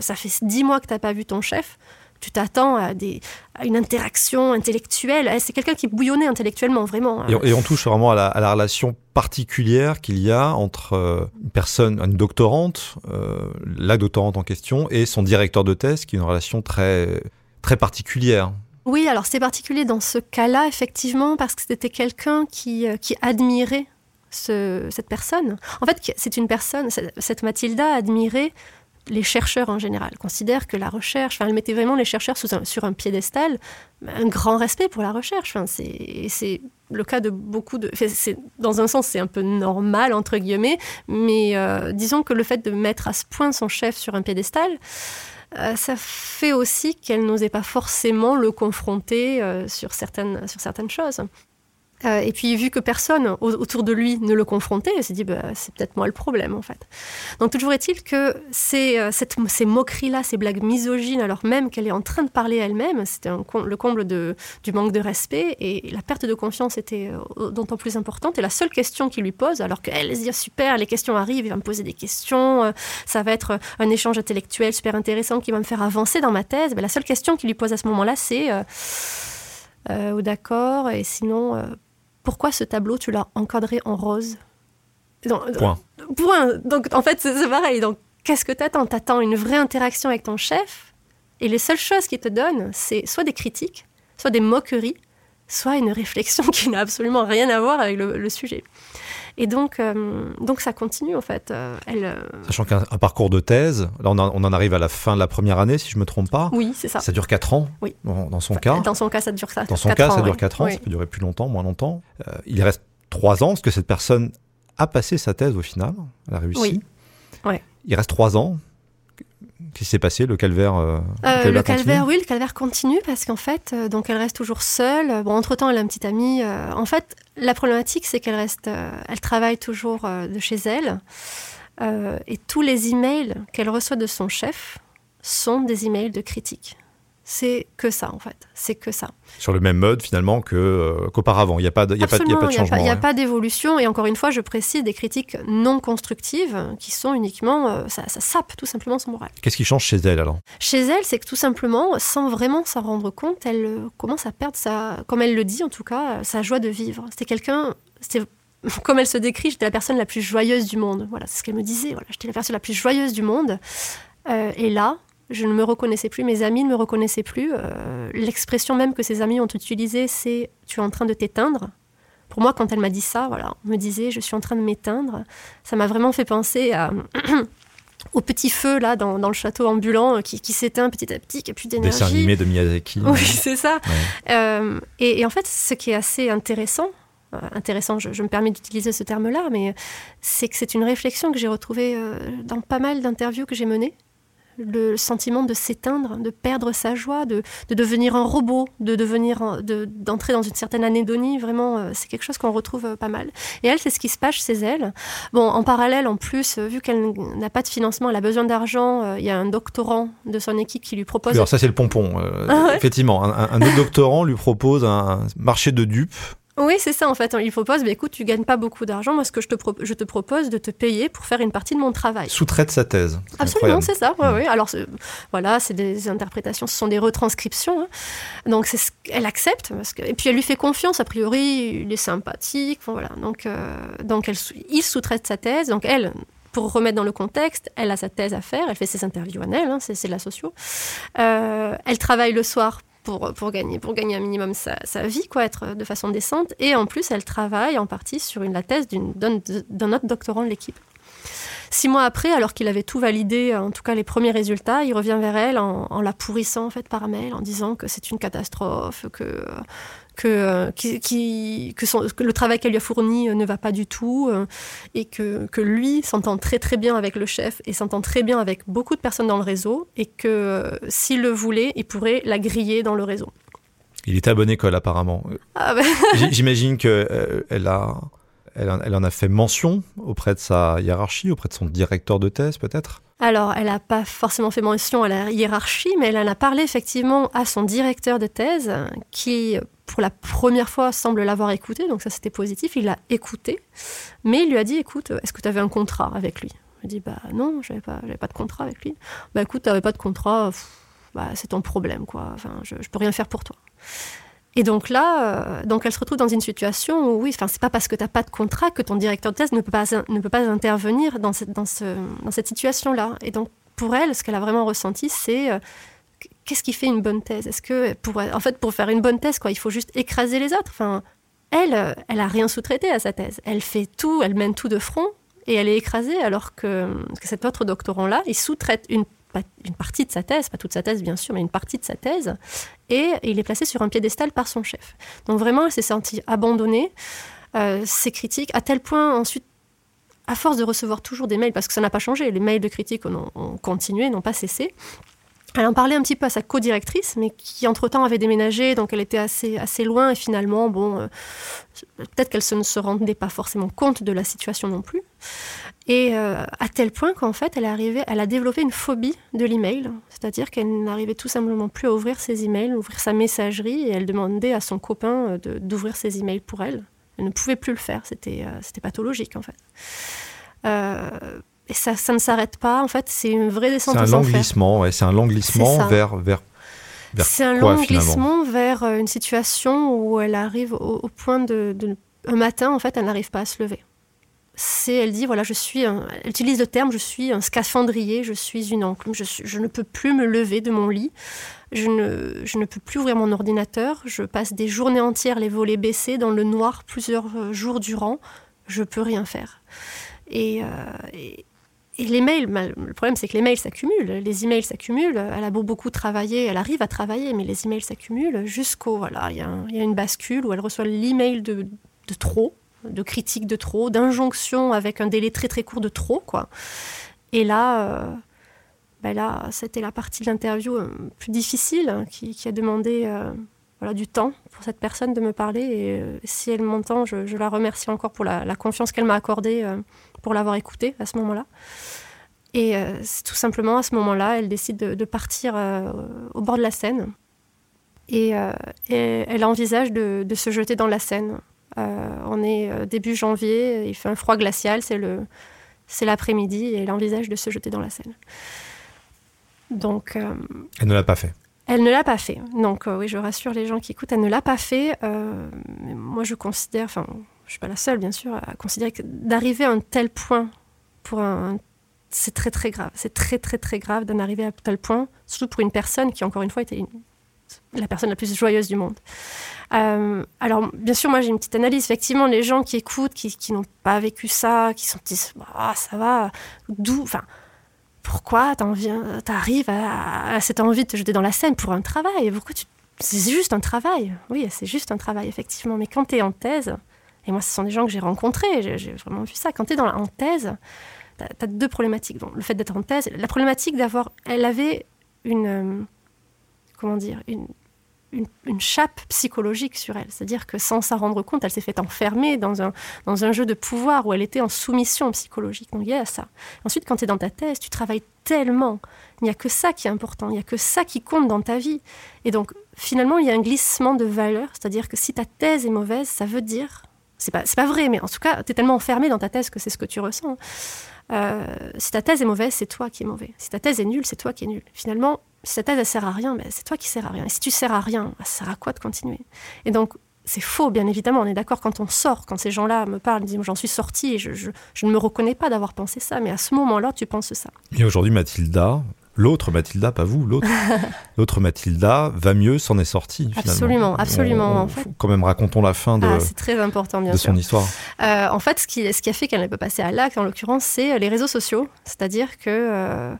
ça fait dix mois que tu n'as pas vu ton chef tu t'attends à, des, une interaction intellectuelle. Eh, c'est quelqu'un qui bouillonnait intellectuellement, vraiment. Hein. Et, on touche vraiment à la, relation particulière qu'il y a entre euh, une personne, une doctorante, euh, la doctorante en question, et son directeur de thèse, qui est une relation très, très particulière. Oui, alors c'est particulier dans ce cas-là, effectivement, parce que c'était quelqu'un qui, euh, qui admirait cette personne. En fait, c'est une personne, cette Mathilda admirait les chercheurs en général considèrent que la recherche, enfin, elle mettait vraiment les chercheurs sur un piédestal, un grand respect pour la recherche. Enfin, c'est le cas de beaucoup de. dans un sens, c'est un peu normal, entre guillemets, mais euh, disons que le fait de mettre à ce point son chef sur un piédestal, euh, ça fait aussi qu'elle n'osait pas forcément le confronter euh, sur, certaines, sur certaines choses. Euh, et puis, vu que personne autour de lui ne le confrontait, il s'est dit, bah, c'est peut-être moi le problème, en fait. Donc, toujours est-il que ces, euh, ces moqueries-là, ces blagues misogynes, alors même qu'elle est en train de parler elle-même, c'était le comble du manque de respect, et la perte de confiance était euh, d'autant plus importante. Et la seule question qu'il lui pose, alors qu'elle se dit, super, les questions arrivent, il va me poser des questions, ça va être un échange intellectuel super intéressant qui va me faire avancer dans ma thèse, ben, la seule question qu'il lui pose à ce moment-là, c'est... Euh, d'accord, et sinon pourquoi ce tableau, tu l'as encadré en rose Point. Point. Donc, en fait, c'est pareil. Donc, qu'est-ce que t'attends T'attends une vraie interaction avec ton chef, et les seules choses qu'il te donne, c'est soit des critiques, soit des moqueries, soit une réflexion (laughs) qui n'a absolument rien à voir avec le sujet. Et donc, euh, donc ça continue en fait. Euh, elle, euh, Sachant qu'un parcours de thèse, là on, on, en arrive à la fin de la première année si je me trompe pas. Oui, c'est ça. Ça dure 4 ans. Oui. Dans, son cas. Dans son cas, ça dure ça. Dans son cas, ça dure 4 ans. Ça peut durer plus longtemps, moins longtemps. il reste 3 ans parce que cette personne a passé sa thèse au final. Elle a réussi. Oui. Ouais. Il reste 3 ans. Qu'est-ce qui s'est passé? Le calvaire euh, Le calvaire, oui, le calvaire continue parce qu'en fait, euh, donc elle reste toujours seule. Bon, entre temps, elle a une petite amie. Euh, en fait, la problématique, c'est qu'elle reste, elle travaille toujours de chez elle, et tous les emails qu'elle reçoit de son chef sont des emails de critique. C'est que ça, en fait. C'est que ça. Sur le même mode, finalement, que, euh, qu'auparavant. Il n'y a pas de, y a pas, y a pas de changement. Il n'y a, pas, d'évolution. Et encore une fois, je précise des critiques non constructives qui sont uniquement. Euh, ça, ça, sape tout simplement son moral. Qu'est-ce qui change chez elle, alors? Chez elle, c'est que tout simplement, sans vraiment s'en rendre compte, elle euh, commence à perdre sa. Comme elle le dit, en tout cas, sa joie de vivre. C'était quelqu'un. C'était (laughs) comme elle se décrit, j'étais la personne la plus joyeuse du monde. Voilà, c'est ce qu'elle me disait. Voilà, j'étais la personne la plus joyeuse du monde. et là, je ne me reconnaissais plus, mes amis ne me reconnaissaient plus. Euh, l'expression même que ses amis ont utilisée, c'est tu es en train de t'éteindre. Pour moi, quand elle m'a dit ça, voilà, on me disait je suis en train de m'éteindre. Ça m'a vraiment fait penser (clears throat) au petit feu là dans, le château ambulant qui, s'éteint petit à petit, qui n'a plus d'énergie. Dessin animé de Miyazaki. Oui, c'est ça. Euh, et, en fait, ce qui est assez intéressant, euh, intéressant, je, me permets d'utiliser ce terme-là, mais c'est que c'est une réflexion que j'ai retrouvée dans pas mal d'interviews que j'ai menées le sentiment de s'éteindre, de perdre sa joie, de, devenir un robot, de devenir, d'entrer dans une certaine anédonie. Vraiment, euh, c'est quelque chose qu'on retrouve euh, pas mal. Et elle, c'est ce qui se passe chez elle. Bon, en parallèle, en plus, euh, vu qu'elle n'a pas de financement, elle a besoin d'argent. Il y a un doctorant de son équipe qui lui propose. alors ça, c'est le pompon. Ah effectivement, un, un autre doctorant lui propose un marché de dupes oui, c'est ça en fait. Il propose, mais écoute, tu gagnes pas beaucoup d'argent. Moi, ce que je te, je te propose de te payer pour faire une partie de mon travail. Sous-traite sa thèse. Absolument, c'est ça. Ouais, mm. Alors voilà, c'est des interprétations, ce sont des retranscriptions. Hein. Donc ce elle accepte parce que et puis elle lui fait confiance. A priori, il est sympathique. voilà. Donc euh, donc elle, il sous-traite sa thèse. Donc elle, pour remettre dans le contexte, elle a sa thèse à faire, elle fait ses interviews annuelles, hein, c'est de la socio. Euh, elle travaille le soir pour, gagner, pour gagner un minimum sa, vie, quoi, être de façon décente. Et en plus, elle travaille en partie sur une, la thèse d'un autre doctorant de l'équipe. Six mois après, alors qu'il avait tout validé, en tout cas les premiers résultats, il revient vers elle en, la pourrissant en fait par mail, en disant que c'est une catastrophe, que que, euh, qui, que, son, que, le travail qu'elle lui a fourni euh, ne va pas du tout euh, et que, que lui s'entend très très bien avec le chef et s'entend très bien avec beaucoup de personnes dans le réseau et que s'il le voulait, il pourrait la griller dans le réseau. Il est à bonne école apparemment. Ah ben. J'imagine qu'elle elle a, elle, en a fait mention auprès de sa hiérarchie, auprès de son directeur de thèse peut-être? Alors, elle n'a pas forcément fait mention à la hiérarchie, mais elle en a parlé effectivement à son directeur de thèse, qui, pour la première fois, semble l'avoir écouté, donc ça c'était positif, il l'a écouté, mais il lui a dit, écoute, est-ce que tu avais un contrat avec lui? A dit, bah non, j'avais pas, pas de contrat avec lui. Bah écoute, tu n'avais pas de contrat, bah, c'est ton problème, quoi, enfin, je, je peux rien faire pour toi. Et donc là, euh, donc elle se retrouve dans une situation où, oui, enfin, c'est pas parce que tu n'as pas de contrat que ton directeur de thèse ne peut pas, ne peut pas intervenir dans cette, dans ce, dans cette situation-là. Et donc, pour elle, ce qu'elle a vraiment ressenti, c'est euh, qu'est-ce qui fait une bonne thèse? Est-ce que, pour, en fait, pour faire une bonne thèse, quoi, il faut juste écraser les autres? Enfin, elle, euh, elle a rien sous-traité à sa thèse. Elle fait tout, elle mène tout de front et elle est écrasée alors que, que cet autre doctorant-là, il sous-traite une une partie de sa thèse, pas toute sa thèse bien sûr, mais une partie de sa thèse, et il est placé sur un piédestal par son chef. Donc vraiment, elle s'est sentie abandonnée, euh, ses critiques, à tel point ensuite, à force de recevoir toujours des mails, parce que ça n'a pas changé, les mails de critiques ont, continué, n'ont pas cessé, Elle en parlait un petit peu à sa co-directrice, mais qui entre-temps avait déménagé, donc elle était assez, assez loin, et finalement, bon, euh, peut-être qu'elle ne se rendait pas forcément compte de la situation non plus. Et euh, à tel point qu'en fait, elle, est arrivée, elle a développé une phobie de l'email, c'est-à-dire qu'elle n'arrivait tout simplement plus à ouvrir ses emails, ouvrir sa messagerie, et elle demandait à son copain euh, d'ouvrir ses emails pour elle. Elle ne pouvait plus le faire, c'était c'était pathologique en fait. Et ça, ça ne s'arrête pas. En fait, c'est une vraie descente C'est un languissement, ouais, c'est un languissement vers, vers, C'est un languissement vers euh, une situation où elle arrive au, point de, Un matin, en fait, elle n'arrive pas à se lever. C'est, elle dit, voilà, je suis... Un, elle utilise le terme, je suis un scaphandrier, je suis une enclume, je, ne peux plus me lever de mon lit. Je ne, je ne, peux plus ouvrir mon ordinateur. Je passe des journées entières les volets baissés dans le noir plusieurs euh, jours durant. Je peux rien faire. Et, euh, et, les mails, le problème c'est que les mails s'accumulent, les emails s'accumulent. Elle a beau beaucoup travailler, elle arrive à travailler, mais les emails s'accumulent jusqu'au voilà, il y, a une bascule où elle reçoit l'email de trop, de critiques de trop, d'injonctions avec un délai très très court de trop quoi. Et là, euh, ben là, c'était la partie de l'interview euh, plus difficile hein, qui, a demandé euh, voilà, du temps pour cette personne de me parler. Et si elle m'entend, je, la remercie encore pour la, confiance qu'elle m'a accordée pour l'avoir écoutée à ce moment-là. Et tout simplement à ce moment-là, elle décide de, partir au bord de la Seine. Et, elle envisage de, se jeter dans la Seine. On est début janvier, il fait un froid glacial, c'est le, c'est l'après-midi, et elle envisage de se jeter dans la Seine. Donc. elle ne l'a pas fait. Elle ne l'a pas fait. Donc oui, je rassure les gens qui écoutent, elle ne l'a pas fait. moi, je considère, enfin, je suis pas la seule bien sûr, à considérer que d'arriver à un tel point pour un, c'est très très grave. C'est très très très grave d'en arriver à tel point, surtout pour une personne qui encore une fois était la personne la plus joyeuse du monde. Euh, alors bien sûr, moi j'ai une petite analyse. Effectivement, les gens qui écoutent, qui, n'ont pas vécu ça, qui sont disent ah, ça va, d'où, enfin pourquoi t'arrives à, à, cette envie de te jeter dans la scène pour un travail? Pourquoi tu c'est juste un travail. Oui, c'est juste un travail, effectivement. Mais quand tu es en thèse, et moi, ce sont des gens que j'ai rencontrés, j'ai vraiment vu ça. Quand tu es dans en thèse, tu as, deux problématiques. le fait d'être en thèse, la problématique d'avoir. Elle avait une. Comment dire une, une, chape psychologique sur elle. C'est-à-dire que sans s'en rendre compte, elle s'est fait enfermer dans un, dans un jeu de pouvoir où elle était en soumission psychologique. Donc il y a ça. Ensuite, quand tu es dans ta thèse, tu travailles tellement. Il n'y a que ça qui est important. Il n'y a que ça qui compte dans ta vie. Et donc, finalement, il y a un glissement de valeur. C'est-à-dire que si ta thèse est mauvaise, ça veut dire c'est pas, pas vrai, mais en tout cas, tu es tellement enfermé dans ta thèse que c'est ce que tu ressens. Euh, si ta thèse est mauvaise, c'est toi qui es mauvais. Si ta thèse est nulle, c'est toi qui es nul. Finalement, ta thèse, elle sert à rien, c'est toi qui sers à rien. Et si tu sers à rien, ça sert à quoi de continuer? Et donc, c'est faux, bien évidemment. On est d'accord quand on sort, quand ces gens-là me parlent, ils disent j'en suis sorti je, je, ne me reconnais pas d'avoir pensé ça. Mais à ce moment-là, tu penses ça. Et aujourd'hui, Mathilda, L'autre Mathilda, pas vous, l'autre. (laughs) l'autre Mathilda va mieux, s'en est sortie. Absolument, absolument. en fait. Quand même, racontons la fin de, ah, très important, bien de son histoire. Euh, en fait, ce qui, ce qui a fait qu'elle ne peut passer à l'acte, en l'occurrence, c'est les réseaux sociaux. C'est-à-dire que euh,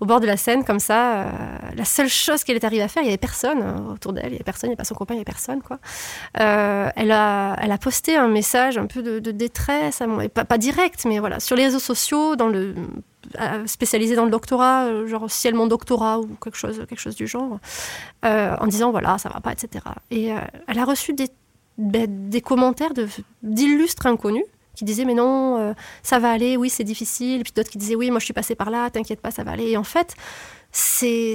au bord de la scène, comme ça, euh, la seule chose qu'elle est arrivée à faire, il n'y avait personne autour d'elle, il n'y avait personne, il n'y avait pas son copain, il n'y avait personne. Quoi. elle, a, elle a posté un message un peu de, détresse, pas, pas direct, mais voilà, sur les réseaux sociaux, dans le spécialisée dans le doctorat, euh, genre ciel mon doctorat ou quelque chose, quelque chose du genre, euh, en disant voilà, ça va pas, etc. Et euh, elle a reçu des, des commentaires d'illustres inconnus qui disaient mais non, ça va aller, oui, c'est difficile. Et puis d'autres qui disaient oui, moi je suis passé par là, t'inquiète pas, ça va aller. Et en fait, ces,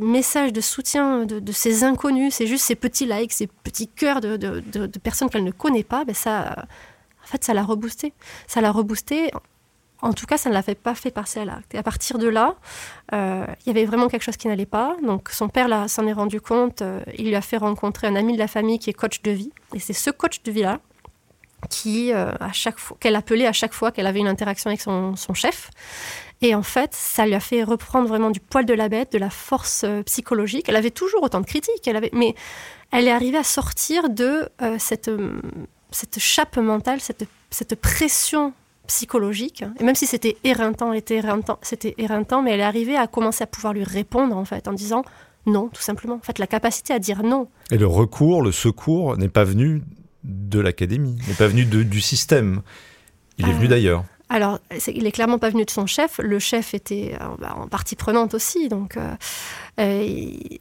messages de soutien de, ces inconnus, c'est juste ces petits likes, ces petits cœurs de, de, de personnes qu'elle ne connaît pas, ben ça, en fait, ça l'a reboosté. Ça l'a reboosté en tout cas, ça ne l'a pas fait passer à l'acte. Et à partir de là, euh, il y avait vraiment quelque chose qui n'allait pas. Donc son père s'en est rendu compte. Euh, il lui a fait rencontrer un ami de la famille qui est coach de vie. Et c'est ce coach de vie-là qui, euh, à chaque fois, qu'elle appelait à chaque fois qu'elle avait une interaction avec son, chef. Et en fait, ça lui a fait reprendre vraiment du poil de la bête, de la force psychologique. Elle avait toujours autant de critiques, elle avait, mais elle est arrivée à sortir de cette, cette chape mentale, cette, cette pression psychologique. Et même si c'était éreintant, c'était éreintant, mais elle est arrivée à commencer à pouvoir lui répondre en fait en disant non, tout simplement. En fait, la capacité à dire non. Et le recours, le secours n'est pas venu de l'académie, n'est pas venu du système. Il est venu euh, d'ailleurs. alors, il est clairement pas venu de son chef. Le chef était bah, en partie prenante aussi. Donc, elle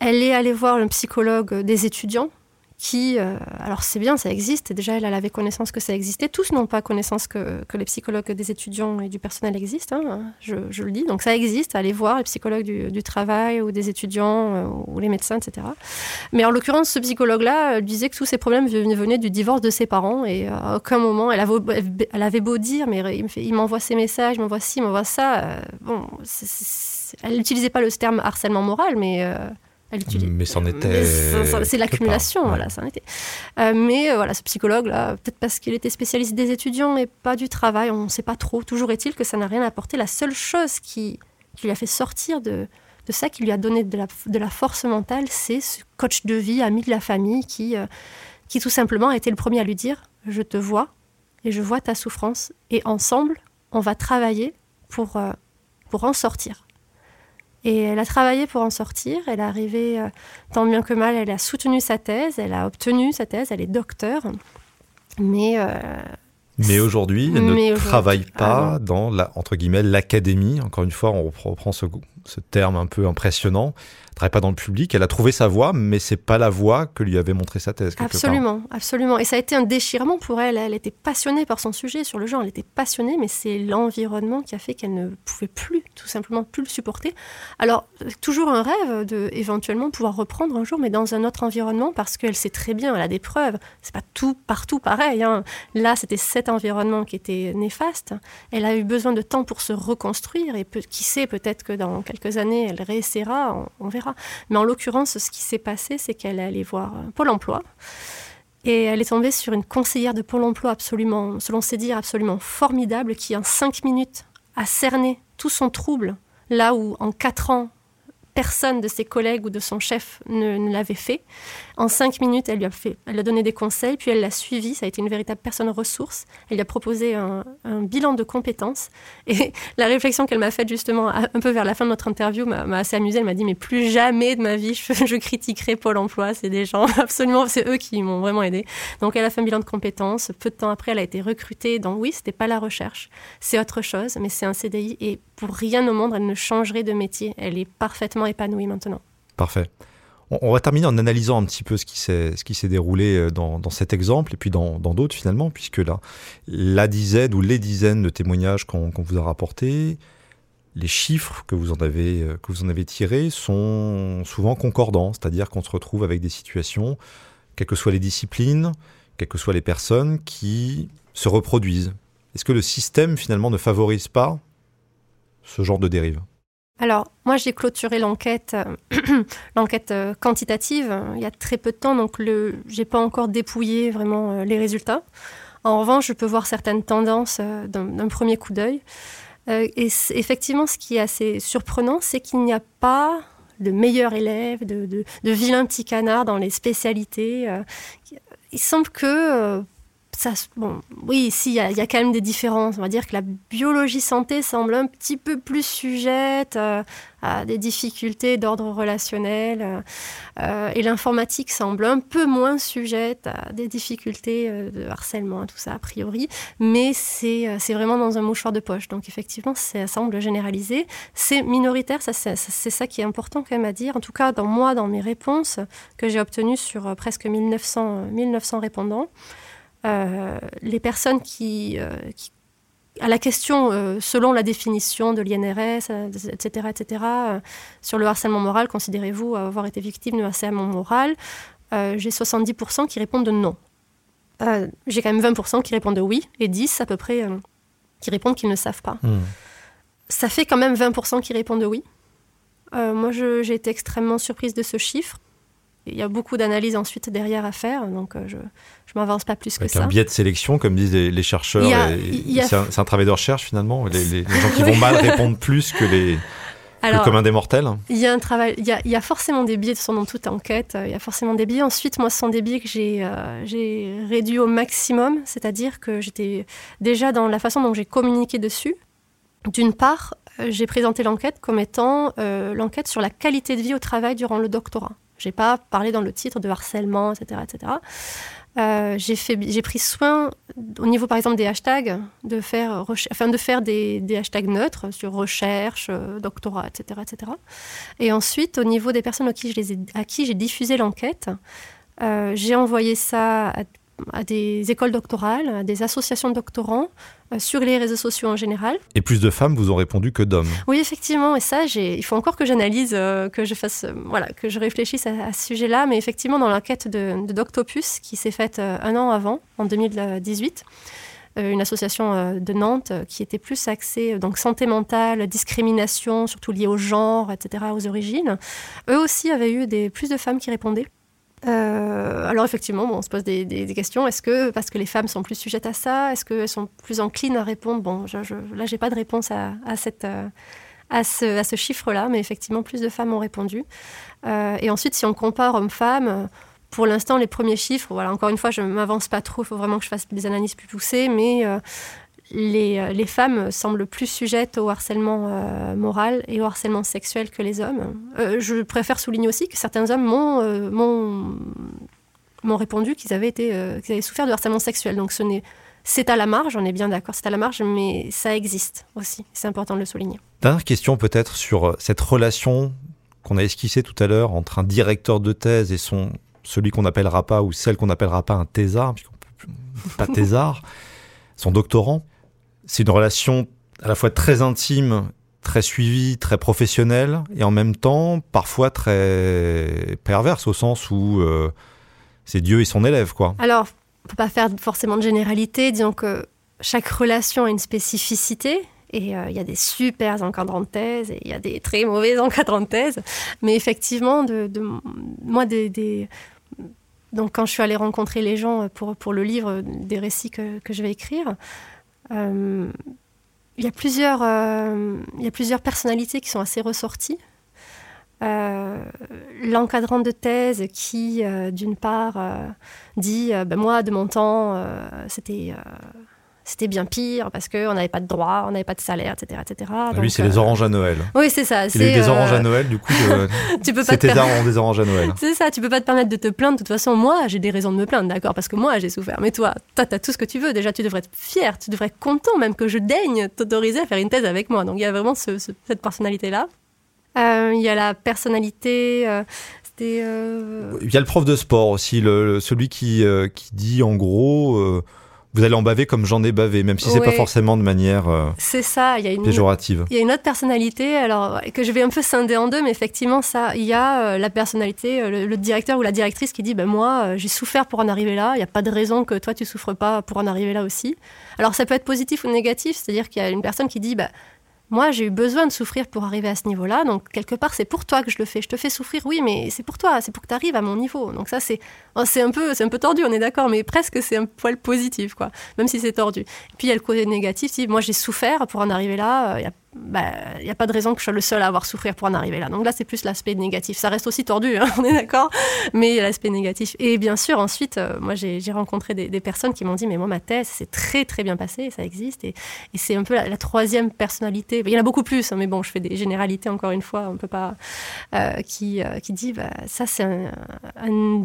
est allée voir un psychologue des étudiants qui, euh, alors c'est bien, ça existe, déjà elle, avait connaissance que ça existait, tous n'ont pas connaissance que, les psychologues des étudiants et du personnel existent, hein, je, le dis, donc ça existe, allez voir les psychologues du, travail ou des étudiants euh, ou les médecins, etc. Mais en l'occurrence, ce psychologue-là disait que tous ces problèmes venaient du divorce de ses parents. Et à aucun moment, elle avait, beau dire, mais il m'envoie ses messages, il m'envoie ci, il m'envoie ça, euh, bon, elle n'utilisait pas le terme harcèlement moral, mais mais c'en était. C'est l'accumulation, voilà, ça en était. Euh, mais euh, voilà, ce psychologue-là, peut-être parce qu'il était spécialiste des étudiants et pas du travail, on ne sait pas trop. Toujours est-il que ça n'a rien apporté. La seule chose qui, qui, lui a fait sortir de, de ça, qui lui a donné de la, de la force mentale, c'est ce coach de vie, ami de la famille, qui, euh, qui tout simplement a été le premier à lui dire Je te vois et je vois ta souffrance. Et ensemble, on va travailler pour, pour en sortir. Et elle a travaillé pour en sortir. Elle est arrivée, euh, tant bien que mal, elle a soutenu sa thèse, elle a obtenu sa thèse, elle est docteur. Mais. Euh, mais aujourd'hui, elle ne travaille pas ah dans la, entre guillemets, l'académie. Encore une fois, on reprend ce, ce terme un peu impressionnant travaille pas dans le public. Elle a trouvé sa voie, mais c'est pas la voie que lui avait montré sa thèse. Absolument, absolument. Et ça a été un déchirement pour elle. Elle était passionnée par son sujet sur le genre. Elle était passionnée, mais c'est l'environnement qui a fait qu'elle ne pouvait plus, tout simplement, plus le supporter. Alors, toujours un rêve de éventuellement pouvoir reprendre un jour, mais dans un autre environnement, parce qu'elle sait très bien, elle a des preuves. C'est pas tout partout pareil. Hein. Là, c'était cet environnement qui était néfaste. Elle a eu besoin de temps pour se reconstruire et qui sait, peut-être que dans quelques années, elle réessayera. on verra. Mais en l'occurrence, ce qui s'est passé, c'est qu'elle est allée voir euh, Pôle emploi. Et elle est tombée sur une conseillère de Pôle emploi absolument, selon ses dires, absolument formidable, qui en cinq minutes a cerné tout son trouble, là où en quatre ans, personne de ses collègues ou de son chef ne, l'avait fait. En cinq minutes, elle lui a fait, elle a donné des conseils, puis elle l'a suivi. Ça a été une véritable personne ressource. Elle lui a proposé un, bilan de compétences. (laughs) Et la réflexion qu'elle m'a faite justement un peu vers la fin de notre interview m'a assez amusée. Elle m'a dit mais plus jamais de ma vie je, (laughs) critiquerai Pôle Emploi. C'est des gens (laughs) absolument, c'est eux qui m'ont vraiment aidé. Donc elle a fait un bilan de compétences. Peu de temps après, elle a été recrutée. Donc oui, c'était pas la recherche, c'est autre chose, mais c'est un CDI. Et pour rien au monde, elle ne changerait de métier. Elle est parfaitement épanouie maintenant. Parfait. On, va terminer en analysant un petit peu ce qui s'est déroulé euh, dans, cet exemple et puis dans d'autres finalement, puisque là, la dizaine ou les dizaines de témoignages qu'on vous a rapportés, les chiffres que vous en avez euh, que vous en avez tirés sont souvent concordants, c'est-à-dire qu'on se retrouve avec des situations, quelles que soient les disciplines, quelles que soient les personnes, qui se reproduisent. Est-ce que le système finalement ne favorise pas ce genre de dérive? Alors, moi, j'ai clôturé l'enquête, euh, (clears throat) l'enquête euh, quantitative euh, il y a très peu de temps, donc je n'ai pas encore dépouillé vraiment les résultats. En revanche, je peux voir certaines tendances d'un premier coup d'œil. et effectivement, ce qui est assez surprenant, c'est qu'il n'y a pas de meilleurs élèves, de, de, de vilains petits canards dans les spécialités. il semble que oui, ici, il y, a quand même des différences. On va dire que la biologie santé semble un petit peu plus sujette euh, à des difficultés d'ordre relationnel euh, et l'informatique semble un peu moins sujette à des difficultés euh, de harcèlement, tout ça a priori. Mais c'est vraiment dans un mouchoir de poche. Donc effectivement, ça semble généralisé. C'est minoritaire, c'est ça qui est important quand même à dire. En tout cas, dans moi, dans mes réponses que j'ai obtenues sur presque 1900, 1900 répondants, euh, les personnes qui, euh, à la question, euh, selon la définition de l'INRS, etc., etc., sur le harcèlement moral, considérez-vous avoir été victime de harcèlement moral? J'ai 70% qui répondent de non. J'ai quand même 20% qui répondent de oui, et 10 à peu près qui répondent qu'ils ne savent pas. Hmm. Ça fait quand même 20% qui répondent de oui. moi, j'ai été extrêmement surprise de ce chiffre il y a beaucoup d'analyses ensuite derrière à faire, donc euh, je ne m'avance pas plus que ça. un biais de sélection, comme disent les, chercheurs. C'est un, travail de recherche finalement. Les, gens qui vont mal (laughs) répondent plus que les. Alors, le commun des mortels Il y a un travail, il y a, forcément des biais, de son dans toute enquête, il y a forcément des biais. Ensuite, moi, ce sont des biais que j'ai euh, réduits au maximum, c'est-à-dire que j'étais déjà dans la façon dont j'ai communiqué dessus. D'une part, euh, j'ai présenté l'enquête comme étant l'enquête sur la qualité de vie au travail durant le doctorat. J'ai pas parlé dans le titre de harcèlement, etc., etc. Euh, j'ai pris soin au niveau par exemple des hashtags de faire, enfin de faire des, des hashtags neutres sur recherche, euh, doctorat, etc., etc. Et ensuite au niveau des personnes à qui à qui j'ai diffusé l'enquête, euh, j'ai envoyé ça à à des écoles doctorales, à des associations de doctorants, euh, sur les réseaux sociaux en général. Et plus de femmes vous ont répondu que d'hommes. Oui, effectivement. Et ça, il faut encore que j'analyse, euh, que je fasse, euh, voilà, que je réfléchisse à, ce sujet-là. Mais effectivement, dans l'enquête de, de, Doctopus, qui s'est faite un an avant, en 2018, une association de Nantes qui était plus axée donc santé mentale, discrimination, surtout liée au genre, etc., aux origines. Eux aussi avaient eu des, plus de femmes qui répondaient. Euh, alors effectivement, on se pose des, questions. Est-ce que parce que les femmes sont plus sujettes à ça, est-ce qu'elles sont plus enclines à répondre? Bon, je, je, là, j'ai pas de réponse à, cette, euh, à ce, à ce chiffre-là, mais effectivement, plus de femmes ont répondu. Euh, et ensuite, si on compare hommes-femmes, pour l'instant, les premiers chiffres, voilà, encore une fois, je m'avance pas trop. Il faut vraiment que je fasse des analyses plus poussées, mais les, femmes semblent plus sujettes au harcèlement euh, moral et au harcèlement sexuel que les hommes. Euh, je préfère souligner aussi que certains hommes m'ont, répondu qu'ils avaient, été, qu'ils avaient souffert de harcèlement sexuel. Donc ce n'est, c'est à la marge, on est bien d'accord, c'est à la marge, mais ça existe aussi. C'est important de le souligner. Dernière question peut-être sur cette relation qu'on a esquissée tout à l'heure entre un directeur de thèse et son, celui qu'on n'appellera pas ou celle qu'on n'appellera pas un thésard, pas thésard, (laughs) son doctorant c'est une relation à la fois très intime, très suivie, très professionnelle, et en même temps parfois très perverse au sens où euh, c'est Dieu et son élève, quoi. Alors, on peut pas faire forcément de généralité, disons que chaque relation a une spécificité. Et euh, il y a des super encadrants de thèse et il y a des très mauvais encadrants de thèse. Mais effectivement, moi, donc quand je suis allée rencontrer les gens pour, le livre des récits que je vais écrire, euh, il y, a plusieurs, euh, y a plusieurs personnalités qui sont assez ressorties. Euh, l'encadrant de thèse qui, d'une part, dit ben Moi, de mon temps, c'était c'était bien pire parce qu'on n'avait pas de droit, on n'avait pas de salaire, etc. etc. Ah, lui, c'est les oranges à Noël. Oui, c'est ça. Il a eu des oranges à Noël, du coup, (laughs) tu peux pas des oranges à Noël. C'est ça, tu peux pas te permettre de te plaindre. De toute façon, moi, j'ai des raisons de me plaindre, d'accord, parce que moi, j'ai souffert. Mais toi, toi, tu as tout ce que tu veux. Déjà, tu devrais être fier, tu devrais être content même que je daigne t'autoriser à faire une thèse avec moi. Donc, il y a vraiment cette personnalité-là. Euh, il y a la personnalité. Euh, euh, il y a le prof de sport aussi, le, celui qui, qui dit en gros vous allez en baver comme j'en ai bavé, même si c'est pas forcément de manière euh, c'est ça, il y a une péjorative. Il y a une autre personnalité, alors que je vais un peu scinder en deux, mais effectivement ça, il y a euh, la personnalité, euh, le, directeur ou la directrice qui dit, ben moi j'ai souffert pour en arriver là, il n'y a pas de raison que toi tu souffres pas pour en arriver là aussi. Alors ça peut être positif ou négatif, c'est-à-dire qu'il y a une personne qui dit, ben moi, j'ai eu besoin de souffrir pour arriver à ce niveau-là. Donc, quelque part, c'est pour toi que je le fais. Je te fais souffrir, oui, mais c'est pour toi. C'est pour que tu arrives à mon niveau. Donc, ça, c'est oh, un, peu, un peu tordu, on est d'accord, mais presque c'est un poil positif, quoi. Même si c'est tordu. Et puis, il y a le côté négatif. Si moi, j'ai souffert pour en arriver là, il y a il bah, n'y a pas de raison que je sois le seul à avoir souffrir pour en arriver là. Donc là, c'est plus l'aspect négatif. Ça reste aussi tordu, hein, (laughs) on est d'accord, mais l'aspect négatif. Et bien sûr, ensuite, euh, moi, j'ai rencontré des, personnes qui m'ont dit, mais moi, ma thèse, c'est très, très bien passé, ça existe. Et, c'est un peu la, troisième personnalité. Il y en a beaucoup plus, hein, mais bon, je fais des généralités, encore une fois, on peut pas... Euh, qui, euh, qui dit, bah, ça, c'est un,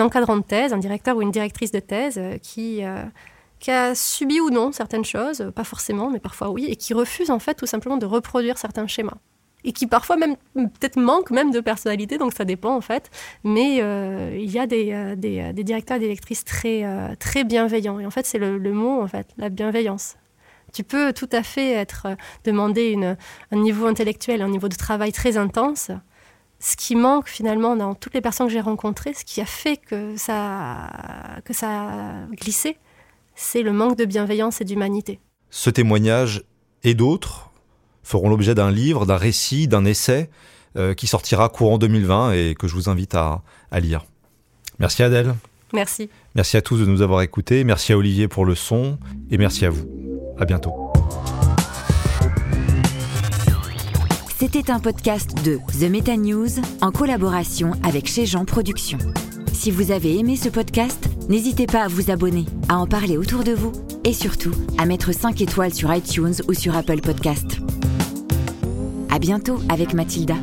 encadrant de thèse, un directeur ou une directrice de thèse qui qui a subi ou non certaines choses, pas forcément, mais parfois oui, et qui refuse en fait tout simplement de reproduire certains schémas. Et qui parfois même peut-être manque même de personnalité, donc ça dépend en fait. Mais euh, il y a des, euh, des, directeurs et des lectrices très, euh, très bienveillants. Et en fait, c'est le, mot, en fait, la bienveillance. Tu peux tout à fait être demander un niveau intellectuel, un niveau de travail très intense. Ce qui manque finalement dans toutes les personnes que j'ai rencontrées, ce qui a fait que ça, que ça a glissé, c'est le manque de bienveillance et d'humanité. Ce témoignage et d'autres feront l'objet d'un livre, d'un récit, d'un essai euh, qui sortira courant 2020 et que je vous invite à, à lire. Merci Adèle. Merci. Merci à tous de nous avoir écoutés. Merci à Olivier pour le son et merci à vous. À bientôt. C'était un podcast de The Meta News en collaboration avec Chez Jean Productions. Si vous avez aimé ce podcast, n'hésitez pas à vous abonner, à en parler autour de vous et surtout à mettre 5 étoiles sur iTunes ou sur Apple Podcast. À bientôt avec Mathilda.